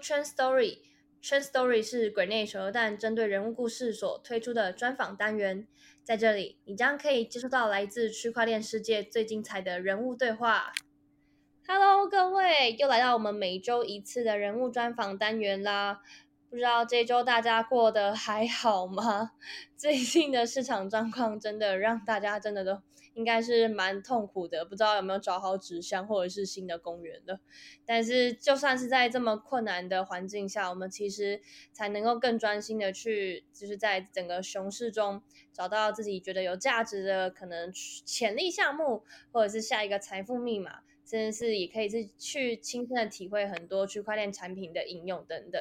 Trend Story。Trend Story 是鬼内蛇蛋针对人物故事所推出的专访单元，在这里你将可以接触到来自区块链世界最精彩的人物对话。Hello，各位，又来到我们每周一次的人物专访单元啦。不知道这周大家过得还好吗？最近的市场状况真的让大家真的都。应该是蛮痛苦的，不知道有没有找好纸箱或者是新的公园的。但是就算是在这么困难的环境下，我们其实才能够更专心的去，就是在整个熊市中找到自己觉得有价值的可能潜力项目，或者是下一个财富密码，甚至是也可以是去亲身的体会很多区块链产品的应用等等。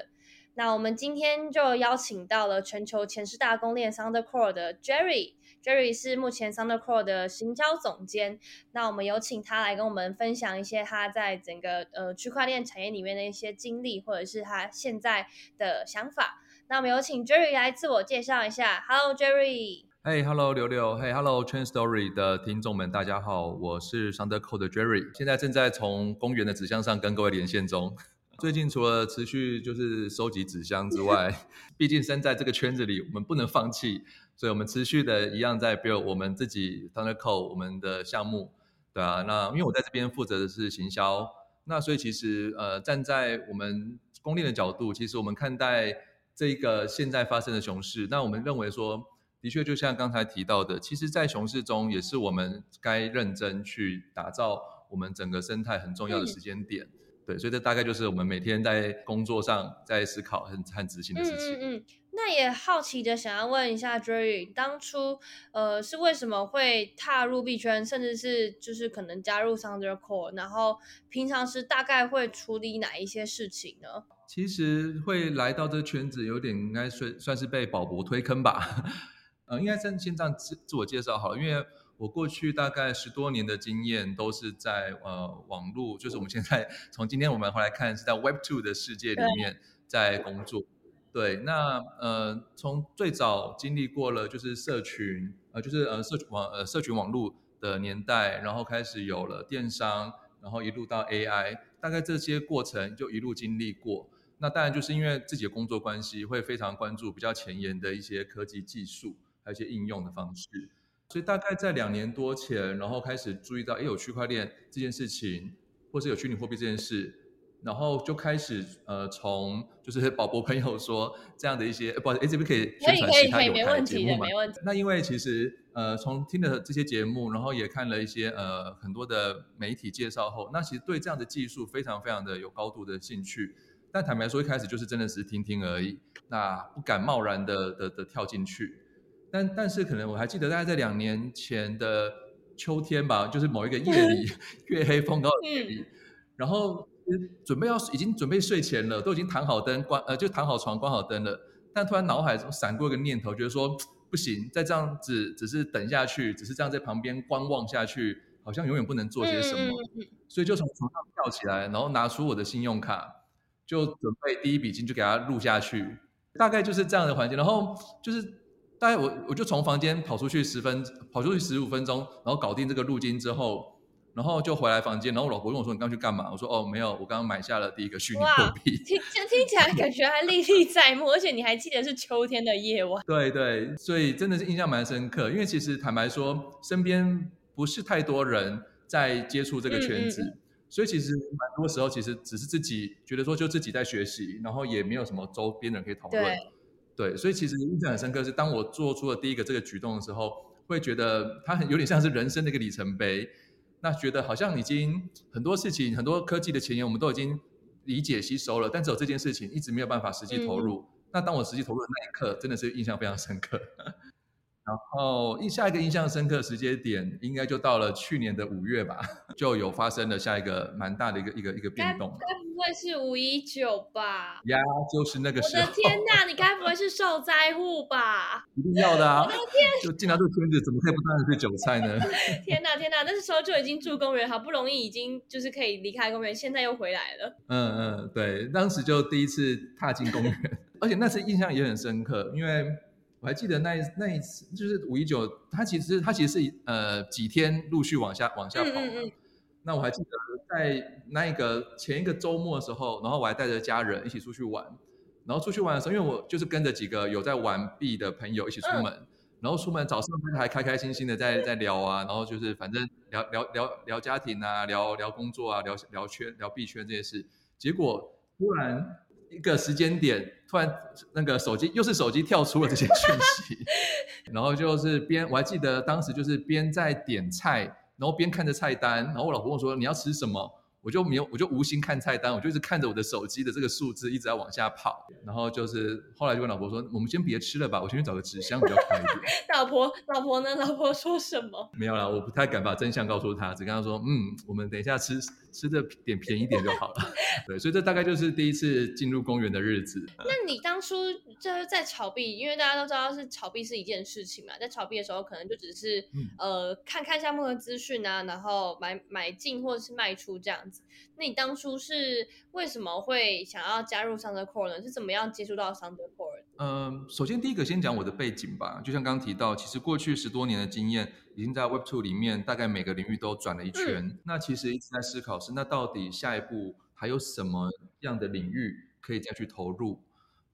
那我们今天就邀请到了全球前十大公链 Thundercore 的 Jerry。Jerry 是目前 Thundercore 的行销总监，那我们有请他来跟我们分享一些他在整个呃区块链产业里面的一些经历，或者是他现在的想法。那我们有请 Jerry 来自我介绍一下。Hello Jerry。Hey Hello 刘刘。Hey Hello Train Story 的听众们，大家好，我是 Thundercore 的 Jerry，现在正在从公园的纸箱上跟各位连线中。最近除了持续就是收集纸箱之外，毕竟身在这个圈子里，我们不能放弃。所以我们持续的一样在 build 我们自己 Code 我们的项目，对啊，那因为我在这边负责的是行销，那所以其实呃站在我们公链的角度，其实我们看待这个现在发生的熊市，那我们认为说，的确就像刚才提到的，其实，在熊市中也是我们该认真去打造我们整个生态很重要的时间点。对，所以这大概就是我们每天在工作上在思考和和执行的事情。嗯嗯嗯。那也好奇的想要问一下 Jerry，当初呃是为什么会踏入币圈，甚至是就是可能加入 Thundercore，然后平常是大概会处理哪一些事情呢？其实会来到这圈子，有点应该算算是被宝博推坑吧。呃，应该先先这样自自我介绍好了，因为。我过去大概十多年的经验都是在呃网络，就是我们现在从今天我们回来看是在 Web Two 的世界里面在工作。对，那呃从最早经历过了就是社群，呃就是呃社网呃社群网络的年代，然后开始有了电商，然后一路到 AI，大概这些过程就一路经历过。那当然就是因为自己的工作关系，会非常关注比较前沿的一些科技技术，还有一些应用的方式。所以大概在两年多前，然后开始注意到，哎，有区块链这件事情，或是有虚拟货币这件事，然后就开始呃，从就是 宝博朋友说这样的一些，不好意思，这边可以宣传其他有台节目吗？那因为其实呃，从听了这些节目，然后也看了一些呃很多的媒体介绍后，那其实对这样的技术非常非常的有高度的兴趣。但坦白说，一开始就是真的只是听听而已，那不敢贸然的的的跳进去。但但是可能我还记得，大概在两年前的秋天吧，就是某一个夜里，月黑风高的夜里，然后准备要已经准备睡前了，都已经躺好灯，关呃就躺好床，关好灯了。但突然脑海中闪过一个念头，觉得说不行，再这样子只是等下去，只是这样在旁边观望下去，好像永远不能做些什么。所以就从床上跳起来，然后拿出我的信用卡，就准备第一笔金就给他录下去。大概就是这样的环境，然后就是。大概我我就从房间跑出去十分，跑出去十五分钟，然后搞定这个路金之后，然后就回来房间，然后我老婆问我说：“你刚去干嘛？”我说：“哦，没有，我刚刚买下了第一个虚拟货币。”听听起来感觉还历历在目，而且你还记得是秋天的夜晚。对对，所以真的是印象蛮深刻。因为其实坦白说，身边不是太多人在接触这个圈子，所以其实蛮多时候其实只是自己觉得说就自己在学习，然后也没有什么周边人可以讨论。对，所以其实印象很深刻是，当我做出了第一个这个举动的时候，会觉得它很有点像是人生的一个里程碑。那觉得好像已经很多事情、很多科技的前沿我们都已经理解吸收了，但只有这件事情一直没有办法实际投入。那当我实际投入的那一刻，真的是印象非常深刻。然后印下一个印象深刻时间点，应该就到了去年的五月吧，就有发生了下一个蛮大的一个一个一个变动。该不会是五一九吧？呀，就是那个时候。我的天哪，你该不会是受灾户吧？一定要的啊！我的天，就进到这个圈子，怎么可以不当然是韭菜呢？天哪，天哪，那时候就已经住公园，好不容易已经就是可以离开公园，现在又回来了。嗯嗯，对，当时就第一次踏进公园，而且那次印象也很深刻，因为。我还记得那那一次，就是五一九，它其实它其实是呃几天陆续往下往下跑，那我还记得在那一个前一个周末的时候，然后我还带着家人一起出去玩。然后出去玩的时候，因为我就是跟着几个有在玩币的朋友一起出门，然后出门早上还开开心心的在在聊啊，然后就是反正聊聊聊聊家庭啊，聊聊工作啊，聊聊圈聊币圈这些事。结果突然一个时间点，突然那个手机又是手机跳出了这些讯息，然后就是边我还记得当时就是边在点菜，然后边看着菜单，然后我老婆问说你要吃什么？我就没有，我就无心看菜单，我就一直看着我的手机的这个数字一直在往下跑，然后就是后来就跟老婆说，我们先别吃了吧，我先去找个纸箱比较快一点。老婆，老婆呢？老婆说什么？没有啦，我不太敢把真相告诉他，只跟他说，嗯，我们等一下吃吃的点便宜点就好了。对，所以这大概就是第一次进入公园的日子。那你当初就是在炒币，因为大家都知道是炒币是一件事情嘛，在炒币的时候可能就只是呃看看项目的资讯啊，然后买买进或者是卖出这样。那你当初是为什么会想要加入 Sounder Core 呢？是怎么样接触到 Sounder Core？嗯，首先第一个先讲我的背景吧。就像刚刚提到，其实过去十多年的经验，已经在 Web Two 里面大概每个领域都转了一圈。那其实一直在思考是，那到底下一步还有什么样的领域可以再去投入？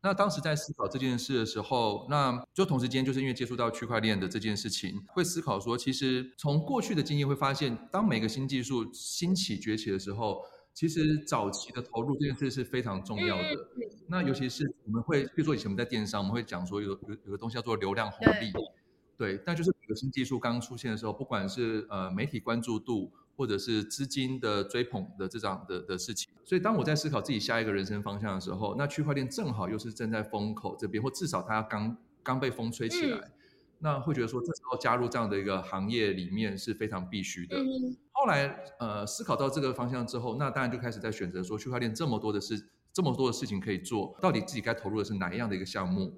那当时在思考这件事的时候，那就同时间就是因为接触到区块链的这件事情，会思考说，其实从过去的经验会发现，当每个新技术兴起崛起的时候，其实早期的投入这件事是非常重要的。那尤其是我们会，比如说以前我们在电商，我们会讲说有有有个东西叫做流量红利，对，但就是每个新技术刚刚出现的时候，不管是呃媒体关注度。或者是资金的追捧的这样的的事情，所以当我在思考自己下一个人生方向的时候，那区块链正好又是正在风口这边，或至少它刚刚被风吹起来，那会觉得说这时候加入这样的一个行业里面是非常必须的。后来呃思考到这个方向之后，那当然就开始在选择说区块链这么多的事，这么多的事情可以做，到底自己该投入的是哪一样的一个项目？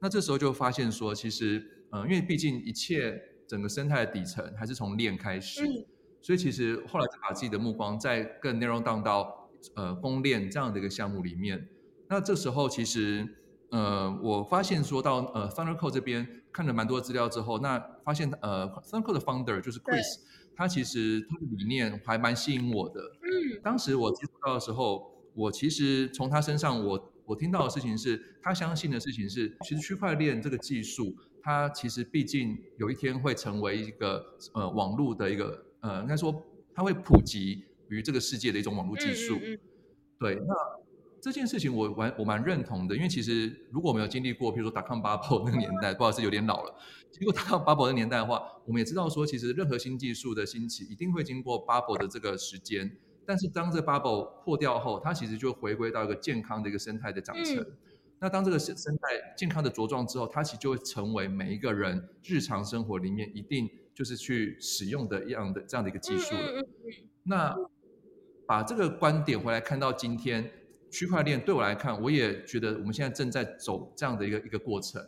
那这时候就发现说，其实呃因为毕竟一切整个生态的底层还是从链开始。所以其实后来就把自己的目光再更 narrow down 到呃公链这样的一个项目里面。那这时候其实呃我发现说到呃 ThunderCo 这边看了蛮多资料之后，那发现呃 ThunderCo 的 founder 就是 Chris，他其实他的理念还蛮吸引我的。嗯。当时我接触到的时候，我其实从他身上我我听到的事情是，他相信的事情是，其实区块链这个技术，它其实毕竟有一天会成为一个呃网络的一个。呃，应该说它会普及于这个世界的一种网络技术。对，那这件事情我蛮我蛮认同的，因为其实如果我们有经历过，比如说 dot com bubble 那个年代，不好意思有点老了。经过 dot com bubble 的年代的话，我们也知道说，其实任何新技术的兴起一定会经过 bubble 的这个时间。但是当这个 bubble 破掉后，它其实就回归到一个健康的一个生态的长成。那当这个生生态健康的茁壮之后，它其实就会成为每一个人日常生活里面一定。就是去使用的一样的这样的一个技术了。那把这个观点回来看到今天，区块链对我来看，我也觉得我们现在正在走这样的一个一个过程。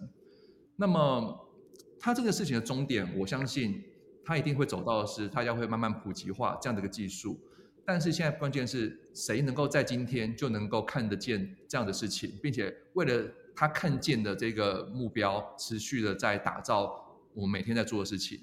那么它这个事情的终点，我相信它一定会走到的是，大家会慢慢普及化这样的一个技术。但是现在关键是谁能够在今天就能够看得见这样的事情，并且为了他看见的这个目标，持续的在打造。我每天在做的事情，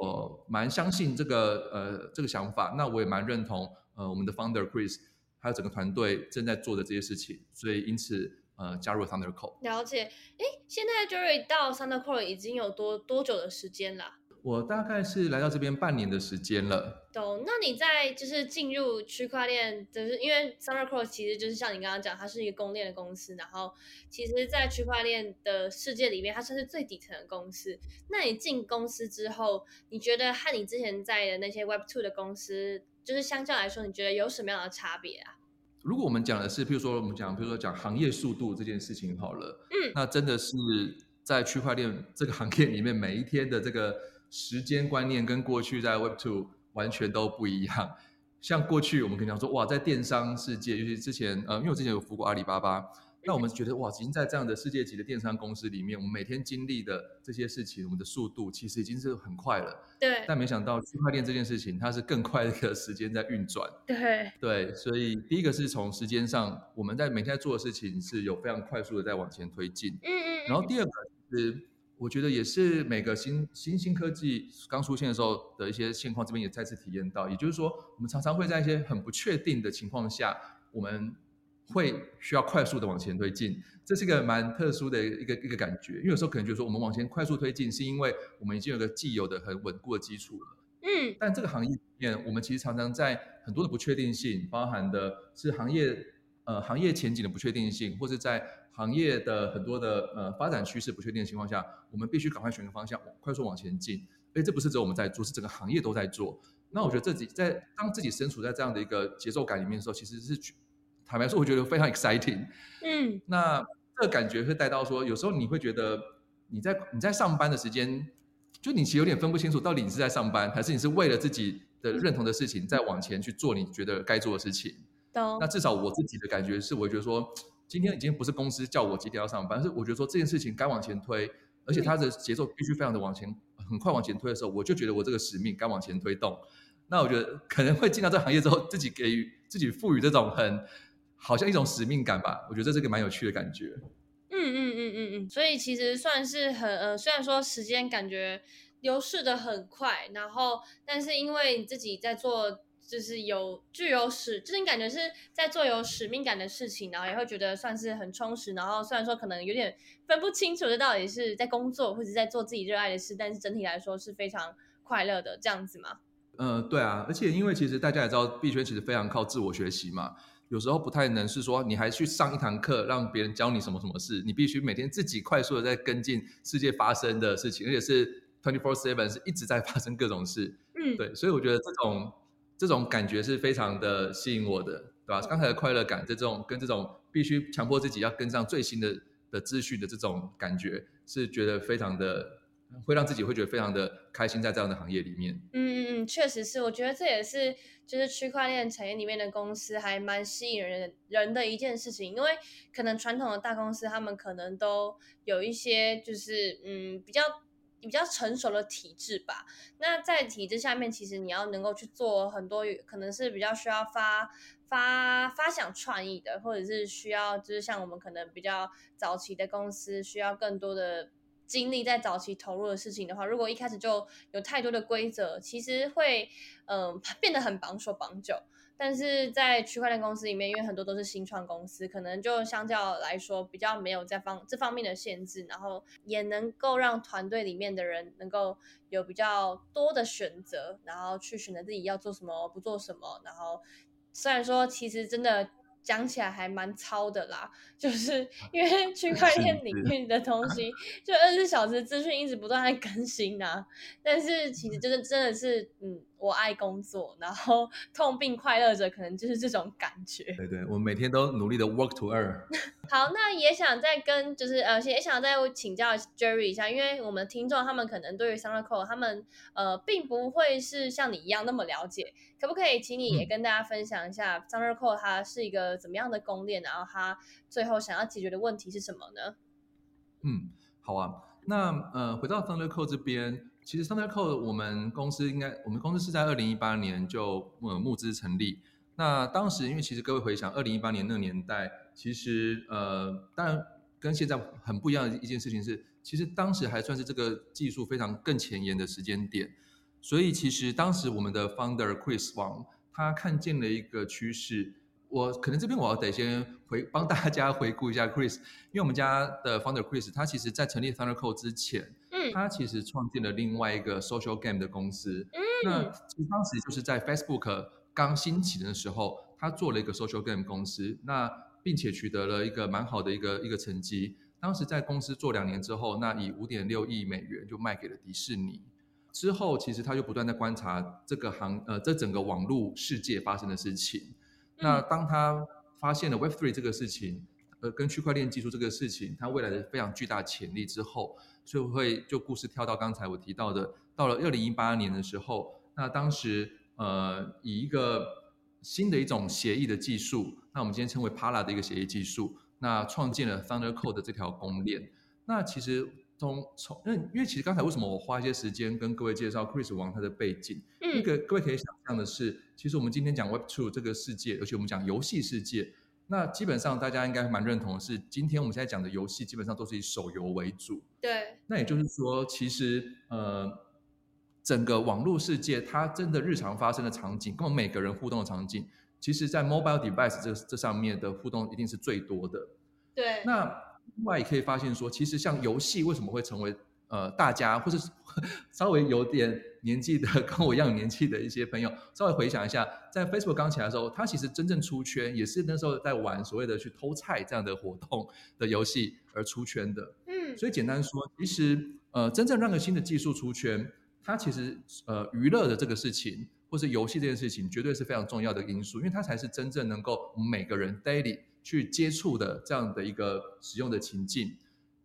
我蛮相信这个呃这个想法，那我也蛮认同呃我们的 founder Chris 还有整个团队正在做的这些事情，所以因此呃加入了 Thunder Core。了解，哎，现在 Jerry 到 Thunder Core 已经有多多久的时间了？我大概是来到这边半年的时间了。懂。那你在就是进入区块链，就是因为 Summer Cross 其实就是像你刚刚讲，它是一个公链的公司，然后其实，在区块链的世界里面，它算是最底层的公司。那你进公司之后，你觉得和你之前在的那些 Web Two 的公司，就是相较来说，你觉得有什么样的差别啊？如果我们讲的是，譬如说我们讲，譬如说讲行业速度这件事情好了，嗯，那真的是在区块链这个行业里面，每一天的这个。时间观念跟过去在 Web Two 完全都不一样。像过去我们可以讲说，哇，在电商世界，尤其之前，呃，因为我之前有服过阿里巴巴，那我们觉得哇，已经在这样的世界级的电商公司里面，我们每天经历的这些事情，我们的速度其实已经是很快了。对。但没想到区块链这件事情，它是更快的时间在运转。对。对，所以第一个是从时间上，我们在每天在做的事情是有非常快速的在往前推进。嗯嗯。然后第二个是。我觉得也是每个新新兴科技刚出现的时候的一些现况，这边也再次体验到。也就是说，我们常常会在一些很不确定的情况下，我们会需要快速的往前推进。这是一个蛮特殊的一个一个感觉，因为有时候可能觉得说，我们往前快速推进，是因为我们已经有个既有的很稳固的基础了。嗯，但这个行业里面，我们其实常常在很多的不确定性，包含的是行业呃行业前景的不确定性，或者在行业的很多的呃发展趋势不确定的情况下，我们必须赶快选个方向，快速往前进。哎，这不是只有我们在做，是整个行业都在做。那我觉得自己在当自己身处在这样的一个节奏感里面的时候，其实是坦白说，我觉得非常 exciting。嗯，那这个感觉会带到说，有时候你会觉得你在你在上班的时间，就你其实有点分不清楚，到底你是在上班，还是你是为了自己的认同的事情，在往前去做你觉得该做的事情。那至少我自己的感觉是，我觉得说。今天已经不是公司叫我几点要上班，是我觉得说这件事情该往前推，而且它的节奏必须非常的往前，很快往前推的时候，我就觉得我这个使命该往前推动。那我觉得可能会进到这个行业之后，自己给予自己赋予这种很好像一种使命感吧。我觉得这是个蛮有趣的感觉。嗯嗯嗯嗯嗯，所以其实算是很呃，虽然说时间感觉流逝的很快，然后但是因为你自己在做。就是有具有使，就是你感觉是在做有使命感的事情，然后也会觉得算是很充实。然后虽然说可能有点分不清楚这到底是在工作或者在做自己热爱的事，但是整体来说是非常快乐的这样子吗？嗯，对啊。而且因为其实大家也知道，币圈其实非常靠自我学习嘛，有时候不太能是说你还去上一堂课让别人教你什么什么事，你必须每天自己快速的在跟进世界发生的事情，而且是 twenty four seven 是一直在发生各种事。嗯，对，所以我觉得这种。这种感觉是非常的吸引我的，对吧？刚才的快乐感，这种跟这种必须强迫自己要跟上最新的的资讯的这种感觉，是觉得非常的会让自己会觉得非常的开心，在这样的行业里面。嗯嗯嗯，确实是，我觉得这也是就是区块链产业里面的公司还蛮吸引人人的一件事情，因为可能传统的大公司他们可能都有一些就是嗯比较。比较成熟的体制吧。那在体制下面，其实你要能够去做很多，可能是比较需要发发发想创意的，或者是需要就是像我们可能比较早期的公司，需要更多的精力在早期投入的事情的话，如果一开始就有太多的规则，其实会嗯变得很绑手绑脚。但是在区块链公司里面，因为很多都是新创公司，可能就相较来说比较没有在方这方面的限制，然后也能够让团队里面的人能够有比较多的选择，然后去选择自己要做什么，不做什么。然后虽然说其实真的讲起来还蛮糙的啦，就是因为区块链领域的东西，就二十四小时资讯一直不断在更新呐。但是其实就是真的是嗯。我爱工作，然后痛并快乐着，可能就是这种感觉。对对，我们每天都努力的 work to earn。好，那也想再跟就是呃，也想再请教 Jerry 一下，因为我们听众他们可能对于 Thunder Code 他们呃并不会是像你一样那么了解，可不可以请你也跟大家分享一下 Thunder Code 它是一个怎么样的攻链，然后他最后想要解决的问题是什么呢？嗯，好啊，那呃，回到 Thunder Code 这边。其实 Thundercode 我们公司应该，我们公司是在二零一八年就呃募资成立。那当时因为其实各位回想，二零一八年那个年代，其实呃当然跟现在很不一样的一件事情是，其实当时还算是这个技术非常更前沿的时间点。所以其实当时我们的 Founder Chris Wang 他看见了一个趋势。我可能这边我要得先回帮大家 回顾一下 Chris，因为我们家的 Founder Chris 他其实在成立 Thundercode 之前。嗯他其实创建了另外一个 social game 的公司。嗯，那其实当时就是在 Facebook 刚兴起的时候，他做了一个 social game 公司，那并且取得了一个蛮好的一个一个成绩。当时在公司做两年之后，那以五点六亿美元就卖给了迪士尼。之后，其实他就不断在观察这个行呃这整个网络世界发生的事情。那当他发现了 Web Three 这个事情，呃，跟区块链技术这个事情，它未来的非常巨大潜力之后。就会就故事跳到刚才我提到的，到了二零一八年的时候，那当时呃以一个新的一种协议的技术，那我们今天称为 Pala 的一个协议技术，那创建了 Thunder Code 的这条公链。那其实从从因为因为其实刚才为什么我花一些时间跟各位介绍 Chris 王他的背景？嗯，那个各位可以想象的是，其实我们今天讲 Web Two 这个世界，而且我们讲游戏世界，那基本上大家应该蛮认同的是，今天我们现在讲的游戏基本上都是以手游为主。对。那也就是说，其实呃，整个网络世界它真的日常发生的场景，跟我们每个人互动的场景，其实在 mobile device 这这上面的互动一定是最多的。对。那另外也可以发现说，其实像游戏为什么会成为呃大家或者 稍微有点。年纪的跟我一样年纪的一些朋友，稍微回想一下，在 Facebook 刚起来的时候，它其实真正出圈也是那时候在玩所谓的去偷菜这样的活动的游戏而出圈的。嗯，所以简单说，其实呃，真正让个新的技术出圈，它其实呃娱乐的这个事情，或是游戏这件事情，绝对是非常重要的因素，因为它才是真正能够我们每个人 daily 去接触的这样的一个使用的情境。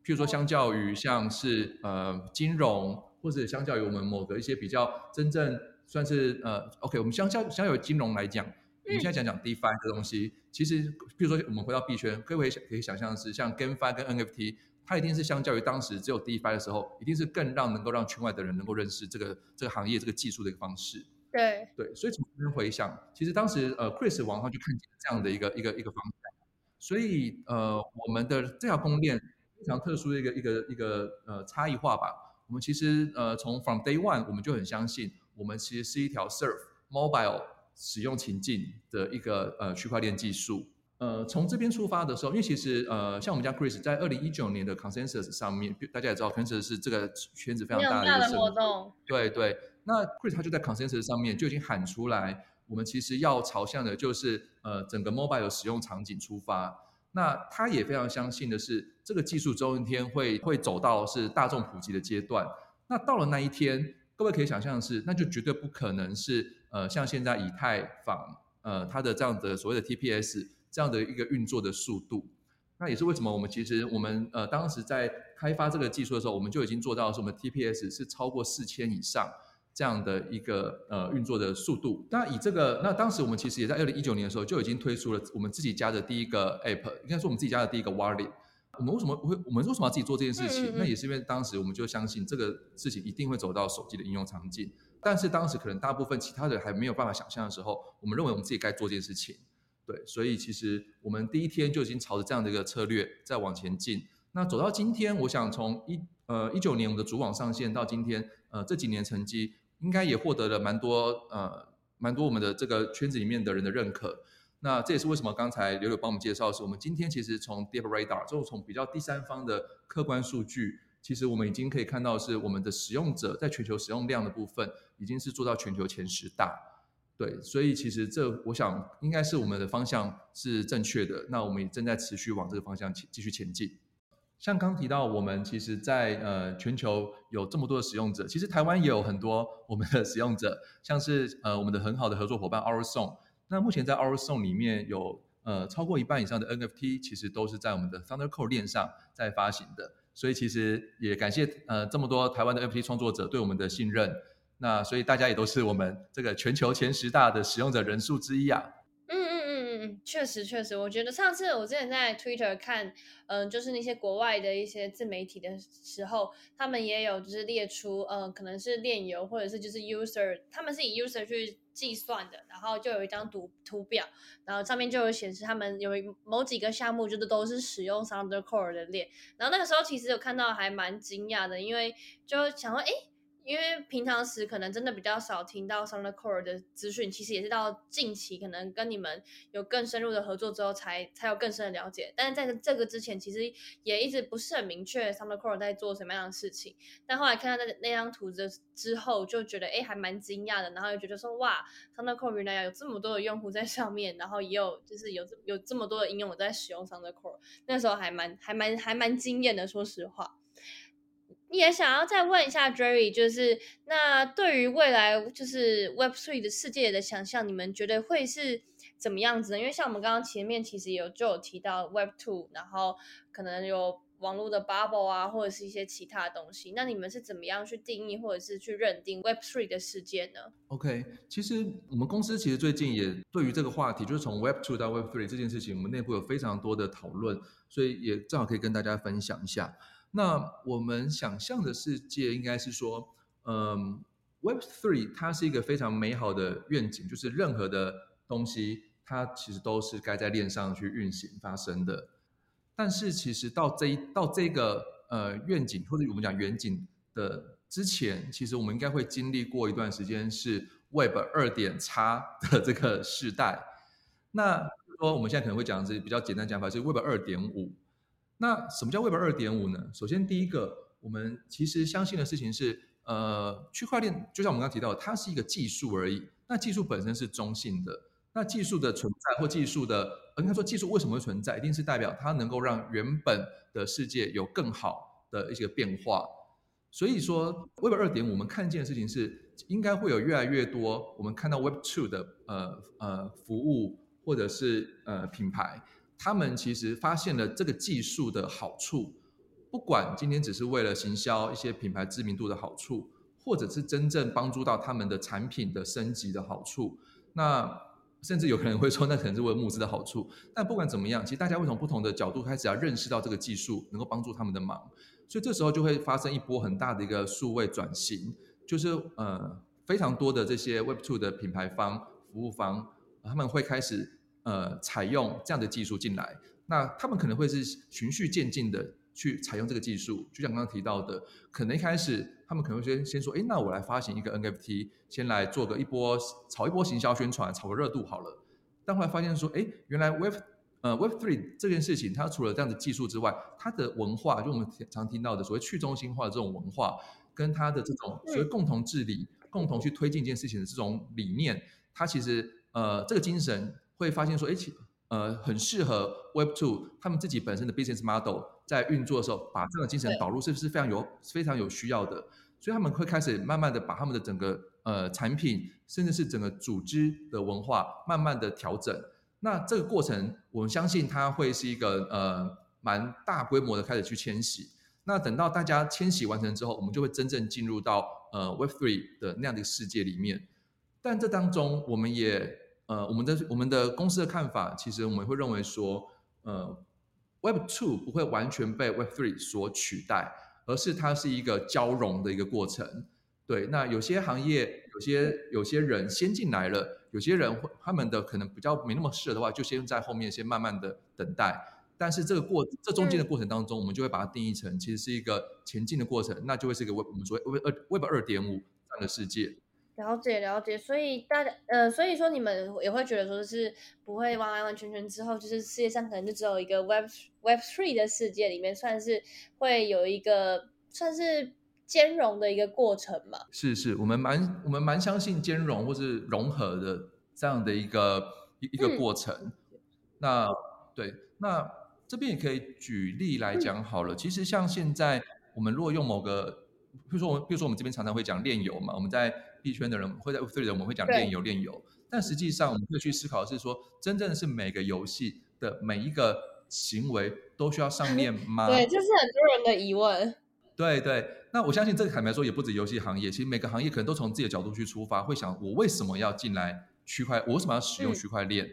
譬如说，相较于像是呃金融。或者相较于我们某个一些比较真正算是呃，OK，我们相较相较于金融来讲，我们现在讲讲 DeFi 的东西，其实譬如说我们回到币圈，各位可以想象是，像 GameFi 跟 NFT，它一定是相较于当时只有 DeFi 的时候，一定是更让能够让圈外的人能够认识这个这个行业这个技术的一个方式。对对，所以从这边回想，其实当时呃，Chris 网上就看见这样的一个一个一个方向，所以呃，我们的这条公链非常特殊的一个一个一个呃差异化吧。我们其实呃从 from day one 我们就很相信，我们其实是一条 serve mobile 使用情境的一个呃区块链技术。呃从这边出发的时候，因为其实呃像我们家 Chris 在二零一九年的 consensus 上面，大家也知道 consensus 是这个圈子非常大的一个活动。对对，那 Chris 他就在 consensus 上面就已经喊出来，我们其实要朝向的就是呃整个 mobile 使用场景出发。那他也非常相信的是，这个技术总有一天会会走到是大众普及的阶段。那到了那一天，各位可以想象的是，那就绝对不可能是呃像现在以太坊呃它的这样的所谓的 TPS 这样的一个运作的速度。那也是为什么我们其实我们呃当时在开发这个技术的时候，我们就已经做到是我们 TPS 是超过四千以上。这样的一个呃运作的速度，那以这个，那当时我们其实也在二零一九年的时候就已经推出了我们自己家的第一个 app，应该说我们自己家的第一个 wallet。我们为什么会我们为什么要自己做这件事情？那也是因为当时我们就相信这个事情一定会走到手机的应用场景，但是当时可能大部分其他的还没有办法想象的时候，我们认为我们自己该做这件事情。对，所以其实我们第一天就已经朝着这样的一个策略在往前进。那走到今天，我想从一呃一九年我们的主网上线到今天，呃这几年成绩。应该也获得了蛮多呃蛮多我们的这个圈子里面的人的认可。那这也是为什么刚才柳柳帮我们介绍，是我们今天其实从 Deep Radar，就从比较第三方的客观数据，其实我们已经可以看到是我们的使用者在全球使用量的部分，已经是做到全球前十大。对，所以其实这我想应该是我们的方向是正确的。那我们也正在持续往这个方向前继续前进。像刚提到，我们其实，在呃全球有这么多的使用者，其实台湾也有很多我们的使用者，像是呃我们的很好的合作伙伴 Our Song。那目前在 Our Song 里面有呃超过一半以上的 NFT，其实都是在我们的 Thunder Core 链上在发行的。所以其实也感谢呃这么多台湾的 NFT 创作者对我们的信任。那所以大家也都是我们这个全球前十大的使用者人数之一啊。确实，确实，我觉得上次我之前在 Twitter 看，嗯，就是那些国外的一些自媒体的时候，他们也有就是列出，嗯，可能是炼油或者是就是 user，他们是以 user 去计算的，然后就有一张图图表，然后上面就有显示他们有某几个项目就是都是使用 Thunder Core 的链，然后那个时候其实有看到还蛮惊讶的，因为就想说，哎。因为平常时可能真的比较少听到 Thunder Core 的资讯，其实也是到近期可能跟你们有更深入的合作之后，才才有更深的了解。但是在这个之前，其实也一直不是很明确 Thunder Core 在做什么样的事情。但后来看到那那张图的之后，就觉得哎，还蛮惊讶的。然后又觉得说哇，Thunder Core 原来有这么多的用户在上面，然后也有就是有这有这么多的应用我在使用 Thunder Core，那时候还蛮还蛮还蛮惊艳的，说实话。也想要再问一下 Jerry，就是那对于未来就是 Web Three 的世界的想象，你们觉得会是怎么样子呢？因为像我们刚刚前面其实有就有提到 Web Two，然后可能有网络的 Bubble 啊，或者是一些其他东西。那你们是怎么样去定义或者是去认定 Web Three 的世界呢？OK，其实我们公司其实最近也对于这个话题，就是从 Web Two 到 Web Three 这件事情，我们内部有非常多的讨论，所以也正好可以跟大家分享一下。那我们想象的世界应该是说，嗯，Web Three 它是一个非常美好的愿景，就是任何的东西它其实都是该在链上去运行发生的。但是其实到这一到这个呃愿景或者我们讲远景的之前，其实我们应该会经历过一段时间是 Web 二点叉的这个时代。那说我们现在可能会讲的是比较简单讲法，是 Web 二点五。那什么叫 Web 二点五呢？首先第一个，我们其实相信的事情是，呃，区块链就像我们刚刚提到，它是一个技术而已。那技术本身是中性的。那技术的存在或技术的，应该说技术为什么会存在，一定是代表它能够让原本的世界有更好的一些变化。所以说，Web 二点五我们看见的事情是，应该会有越来越多我们看到 Web two 的呃呃服务或者是呃品牌，他们其实发现了这个技术的好处，不管今天只是为了行销一些品牌知名度的好处，或者是真正帮助到他们的产品的升级的好处，那。甚至有可能会说，那可能是为了募资的好处。但不管怎么样，其实大家会从不同的角度开始要认识到这个技术能够帮助他们的忙，所以这时候就会发生一波很大的一个数位转型，就是呃非常多的这些 Web Two 的品牌方、服务方，他们会开始呃采用这样的技术进来。那他们可能会是循序渐进的去采用这个技术，就像刚刚提到的，可能一开始。他们可能会先先说，哎，那我来发行一个 NFT，先来做个一波炒一波行销宣传，炒个热度好了。但后来发现说，哎，原来 Web 呃 Web Three 这件事情，它除了这样的技术之外，它的文化，就我们常听到的所谓去中心化的这种文化，跟它的这种所谓共同治理、共同去推进一件事情的这种理念，它其实呃这个精神会发现说，哎，其呃很适合 Web Two 他们自己本身的 business model。在运作的时候，把这样的精神导入，是不是非常有非常有需要的？所以他们会开始慢慢的把他们的整个呃产品，甚至是整个组织的文化，慢慢的调整。那这个过程，我们相信它会是一个呃蛮大规模的开始去迁徙。那等到大家迁徙完成之后，我们就会真正进入到呃 Web Three 的那样的世界里面。但这当中，我们也呃我们的我们的公司的看法，其实我们会认为说，呃。Web Two 不会完全被 Web Three 所取代，而是它是一个交融的一个过程。对，那有些行业、有些有些人先进来了，有些人会他们的可能比较没那么适合的话，就先在后面先慢慢的等待。但是这个过这中间的过程当中，我们就会把它定义成其实是一个前进的过程，那就会是一个 Web 我们说 Web 二 Web 二点五这样的世界。了解了解，所以大家呃，所以说你们也会觉得说是不会完完完全全之后，就是世界上可能就只有一个 Web Web Three 的世界里面，算是会有一个算是兼容的一个过程嘛？是是，我们蛮我们蛮相信兼容或是融合的这样的一个一一个过程。那对，那这边也可以举例来讲好了。其实像现在我们如果用某个，比如说我们比如说我们这边常常会讲炼油嘛，我们在币圈的人会在 Web3 的我们会讲炼油炼油，但实际上我们会去思考的是说，真正是每个游戏的每一个行为都需要上链 吗？对，这是很多人的疑问。对对，那我相信这个坦白说也不止游戏行业，其实每个行业可能都从自己的角度去出发，会想我为什么要进来区块，我为什么要使用区块链？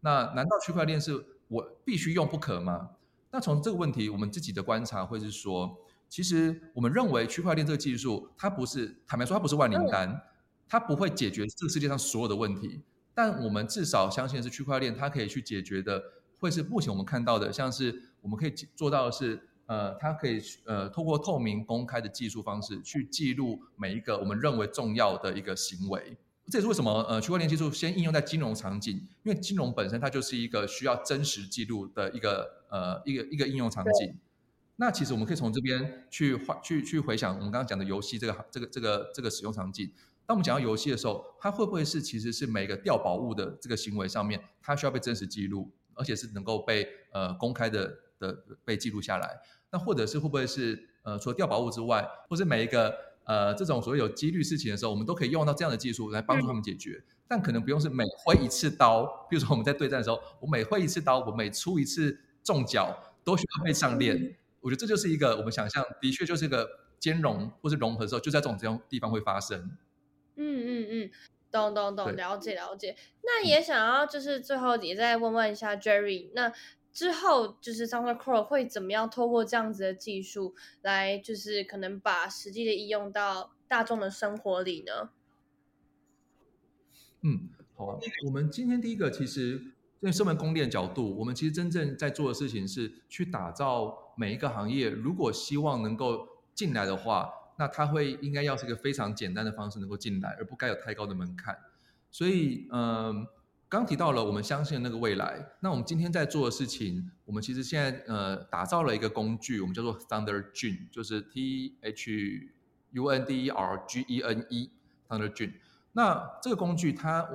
那难道区块链是我必须用不可吗？那从这个问题，我们自己的观察会是说。其实我们认为区块链这个技术，它不是坦白说，它不是万灵丹，它不会解决这个世界上所有的问题。但我们至少相信是区块链，它可以去解决的，会是目前我们看到的，像是我们可以做到的是，呃，它可以呃通过透明公开的技术方式去记录每一个我们认为重要的一个行为。这也是为什么呃区块链技术先应用在金融场景，因为金融本身它就是一个需要真实记录的一个呃一个一个应用场景。那其实我们可以从这边去换去去回想我们刚刚讲的游戏这个这个这个这个使用场景。当我们讲到游戏的时候，它会不会是其实是每个掉宝物的这个行为上面，它需要被真实记录，而且是能够被呃公开的的被记录下来？那或者是会不会是呃除了掉宝物之外，或是每一个呃这种所谓有几率事情的时候，我们都可以用到这样的技术来帮助他们解决？但可能不用是每挥一次刀，比如说我们在对战的时候，我每挥一次刀，我每出一次重脚，都需要被上链。我觉得这就是一个我们想象，的确就是一个兼容或是融合的时候，就在这种这种地方会发生。嗯嗯嗯，懂懂懂，了解了解。那也想要就是最后也再问问一下 Jerry，那之后就是 SoundCloud 会怎么样透过这样子的技术来，就是可能把实际的应用到大众的生活里呢？嗯，好啊，我们今天第一个其实，在身为供链角度，我们其实真正在做的事情是去打造每一个行业，如果希望能够进来的话，那它会应该要是一个非常简单的方式能够进来，而不该有太高的门槛。所以，嗯，刚提到了我们相信那个未来，那我们今天在做的事情，我们其实现在呃打造了一个工具，我们叫做 Thunder Gene，就是 T H U N D E R G E N E Thunder Gene。那这个工具它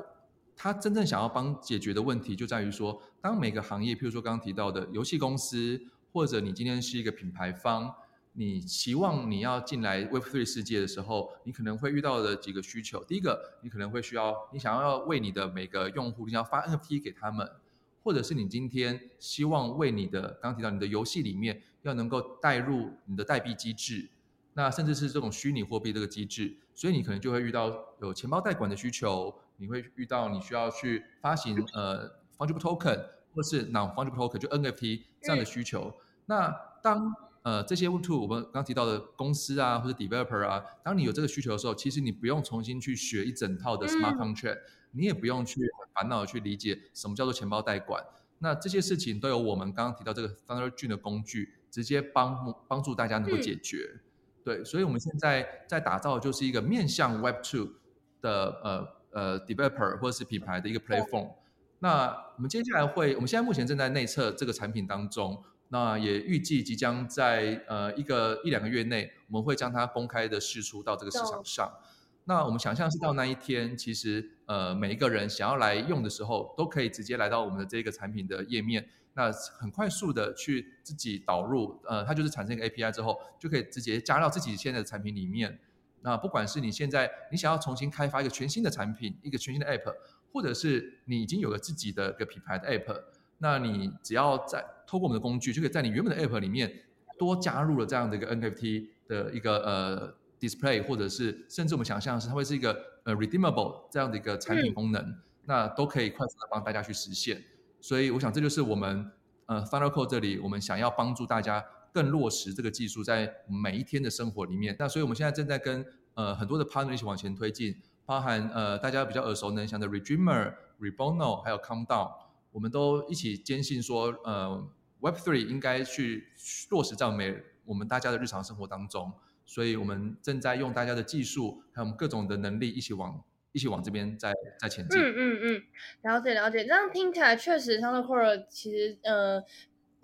它真正想要帮解决的问题，就在于说，当每个行业，譬如说刚刚提到的游戏公司，或者你今天是一个品牌方。你期望你要进来 Web3 世界的时候，你可能会遇到的几个需求。第一个，你可能会需要，你想要为你的每个用户，你想要发 NFT 给他们，或者是你今天希望为你的，刚提到你的游戏里面要能够带入你的代币机制，那甚至是这种虚拟货币这个机制，所以你可能就会遇到有钱包代管的需求，你会遇到你需要去发行呃 fungible token 或是 non fungible token 就 NFT 这样的需求。那当呃，这些 Web2 我们刚提到的公司啊，或者 developer 啊，当你有这个需求的时候，其实你不用重新去学一整套的 smart contract，你也不用去烦恼去理解什么叫做钱包代管。那这些事情都有我们刚刚提到这个 Thunder Gene 的工具，直接帮帮助大家能够解决。对，所以我们现在在打造就是一个面向 Web Two 的呃呃 developer 或者是品牌的一个 platform。那我们接下来会，我们现在目前正在内测这个产品当中。那也预计即将在呃一个一两个月内，我们会将它公开的释出到这个市场上。那我们想象是到那一天，其实呃每一个人想要来用的时候，都可以直接来到我们的这个产品的页面，那很快速的去自己导入，呃，它就是产生一个 API 之后，就可以直接加到自己现在的产品里面。那不管是你现在你想要重新开发一个全新的产品，一个全新的 App，或者是你已经有了自己的一个品牌的 App。那你只要在透过我们的工具，就可以在你原本的 App 里面多加入了这样的一个 NFT 的一个呃 display，或者是甚至我们想象是它会是一个呃 redeemable 这样的一个产品功能，那都可以快速的帮大家去实现。所以我想这就是我们呃 Final Code 这里我们想要帮助大家更落实这个技术在每一天的生活里面。那所以我们现在正在跟呃很多的 partner 一起往前推进，包含呃大家比较耳熟能详的 Redreamer、Rebono 还有 Countdown。我们都一起坚信说，呃，Web3 应该去落实在每我们大家的日常生活当中，所以我们正在用大家的技术，还有我们各种的能力，一起往一起往这边在在前进。嗯嗯嗯，了解了解，这样听起来确实 t h u n d e r Core 其实呃。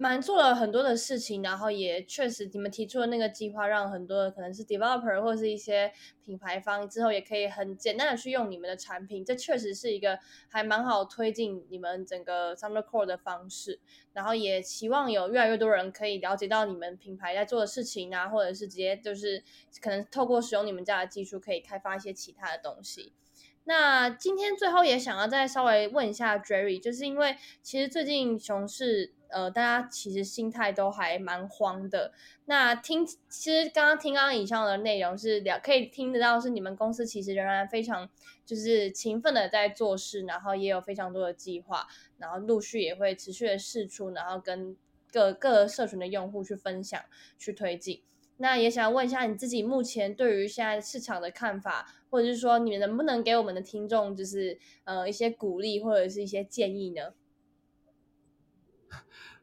蛮做了很多的事情，然后也确实你们提出的那个计划，让很多可能是 developer 或是一些品牌方之后也可以很简单的去用你们的产品，这确实是一个还蛮好推进你们整个 Summer Core 的方式。然后也期望有越来越多人可以了解到你们品牌在做的事情啊，或者是直接就是可能透过使用你们家的技术，可以开发一些其他的东西。那今天最后也想要再稍微问一下 Jerry，就是因为其实最近熊市。呃，大家其实心态都还蛮慌的。那听，其实刚刚听刚刚以上的内容是了，可以听得到是你们公司其实仍然非常就是勤奋的在做事，然后也有非常多的计划，然后陆续也会持续的试出，然后跟各各社群的用户去分享、去推进。那也想问一下你自己目前对于现在市场的看法，或者是说你们能不能给我们的听众就是呃一些鼓励或者是一些建议呢？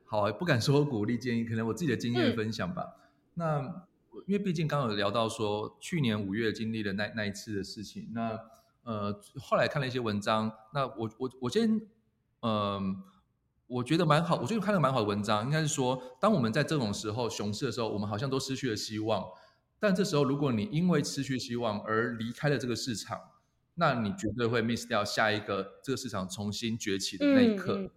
好，不敢说鼓励建议，可能我自己的经验分享吧。那因为毕竟刚刚有聊到说，去年五月经历了那那一次的事情，那呃后来看了一些文章，那我我我先嗯，我觉得蛮好，我觉得看了蛮好的文章，应该是说，当我们在这种时候熊市的时候，我们好像都失去了希望。但这时候，如果你因为失去希望而离开了这个市场，那你绝对会 miss 掉下一个这个市场重新崛起的那一刻。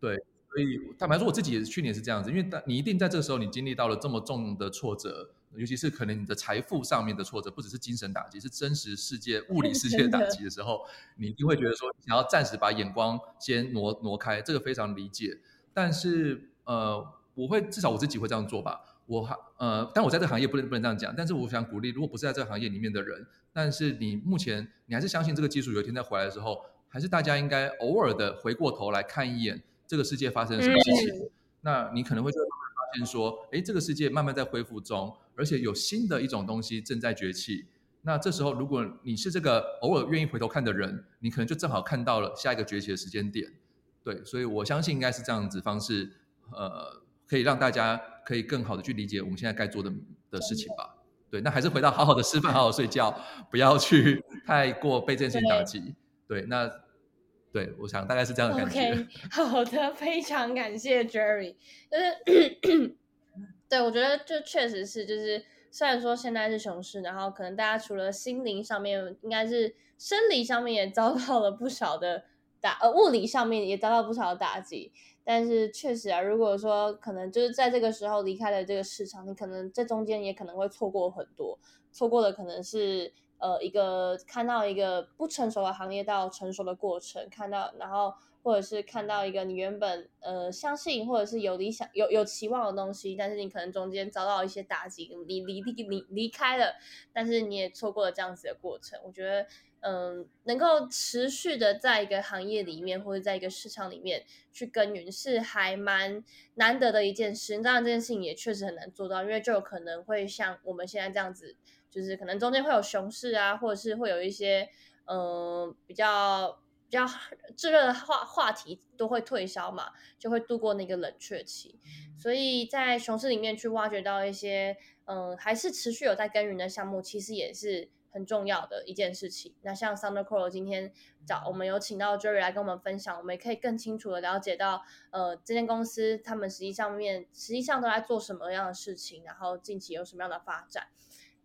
对。所以坦白说，我自己也是去年是这样子，因为你一定在这个时候，你经历到了这么重的挫折，尤其是可能你的财富上面的挫折，不只是精神打击，是真实世界、物理世界的打击的时候，你一定会觉得说，想要暂时把眼光先挪挪开，这个非常理解。但是，呃，我会至少我自己会这样做吧。我还呃，但我在这个行业不能不能这样讲。但是我想鼓励，如果不是在这个行业里面的人，但是你目前你还是相信这个技术有一天再回来的时候，还是大家应该偶尔的回过头来看一眼。这个世界发生了什么事情？那你可能会就会发现说，哎，这个世界慢慢在恢复中，而且有新的一种东西正在崛起。那这时候如果你是这个偶尔愿意回头看的人，你可能就正好看到了下一个崛起的时间点。对，所以我相信应该是这样子方式，呃，可以让大家可以更好的去理解我们现在该做的的事情吧。对，那还是回到好好的吃饭，好好睡觉，不要去太过被这件事情打击。对，那对我想大概是这样的感觉。OK，好的，非常感谢 Jerry。就是，对我觉得就确实是，就是虽然说现在是熊市，然后可能大家除了心灵上面，应该是生理上面也遭到了不少的。打呃物理上面也遭到不少的打击，但是确实啊，如果说可能就是在这个时候离开了这个市场，你可能这中间也可能会错过很多，错过的可能是呃一个看到一个不成熟的行业到成熟的过程，看到然后或者是看到一个你原本呃相信或者是有理想有有期望的东西，但是你可能中间遭到一些打击，离离离离离开了，但是你也错过了这样子的过程，我觉得。嗯，能够持续的在一个行业里面或者在一个市场里面去耕耘，是还蛮难得的一件事。当然，这件事情也确实很难做到，因为就有可能会像我们现在这样子，就是可能中间会有熊市啊，或者是会有一些嗯比较比较炙热的话话题都会退烧嘛，就会度过那个冷却期。所以在熊市里面去挖掘到一些嗯还是持续有在耕耘的项目，其实也是。很重要的一件事情。那像 Thunder Core 今天找我们有请到 Jerry 来跟我们分享，我们也可以更清楚的了解到，呃，这间公司他们实际上面实际上都在做什么样的事情，然后近期有什么样的发展。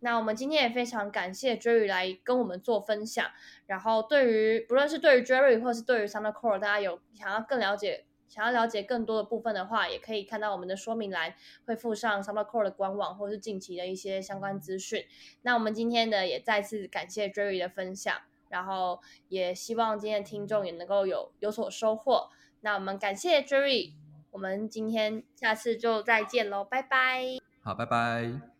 那我们今天也非常感谢 Jerry 来跟我们做分享。然后对于不论是对于 Jerry 或是对于 Summer Core，大家有想要更了解。想要了解更多的部分的话，也可以看到我们的说明栏会附上 Summer Core 的官网或是近期的一些相关资讯。那我们今天的也再次感谢 Jerry 的分享，然后也希望今天的听众也能够有有所收获。那我们感谢 Jerry，我们今天下次就再见喽，拜拜。好，拜拜。